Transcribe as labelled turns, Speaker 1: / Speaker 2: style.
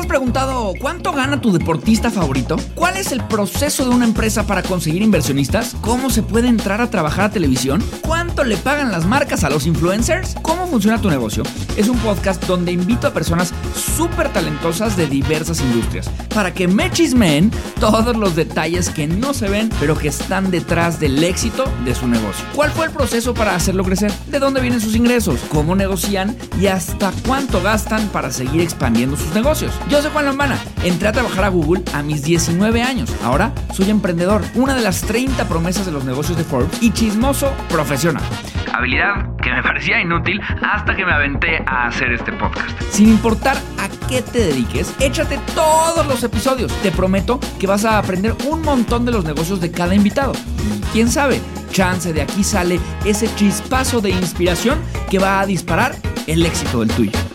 Speaker 1: has preguntado cuánto gana tu deportista favorito? ¿Cuál es el proceso de una empresa para conseguir inversionistas? ¿Cómo se puede entrar a trabajar a televisión? ¿Cuánto le pagan las marcas a los influencers? ¿Cómo funciona tu negocio? Es un podcast donde invito a personas súper talentosas de diversas industrias para que me chismeen todos los detalles que no se ven pero que están detrás del éxito de su negocio. ¿Cuál fue el proceso para hacerlo crecer? ¿De dónde vienen sus ingresos? ¿Cómo negocian? ¿Y hasta cuánto gastan para seguir expandiendo sus negocios? Yo soy Juan Lombana. Entré a trabajar a Google a mis 19 años. Ahora soy emprendedor, una de las 30 promesas de los negocios de Forbes y chismoso profesional. Habilidad que me parecía inútil hasta que me aventé a hacer este podcast. Sin importar a qué te dediques, échate todos los episodios. Te prometo que vas a aprender un montón de los negocios de cada invitado. Y quién sabe, chance de aquí sale ese chispazo de inspiración que va a disparar el éxito del tuyo.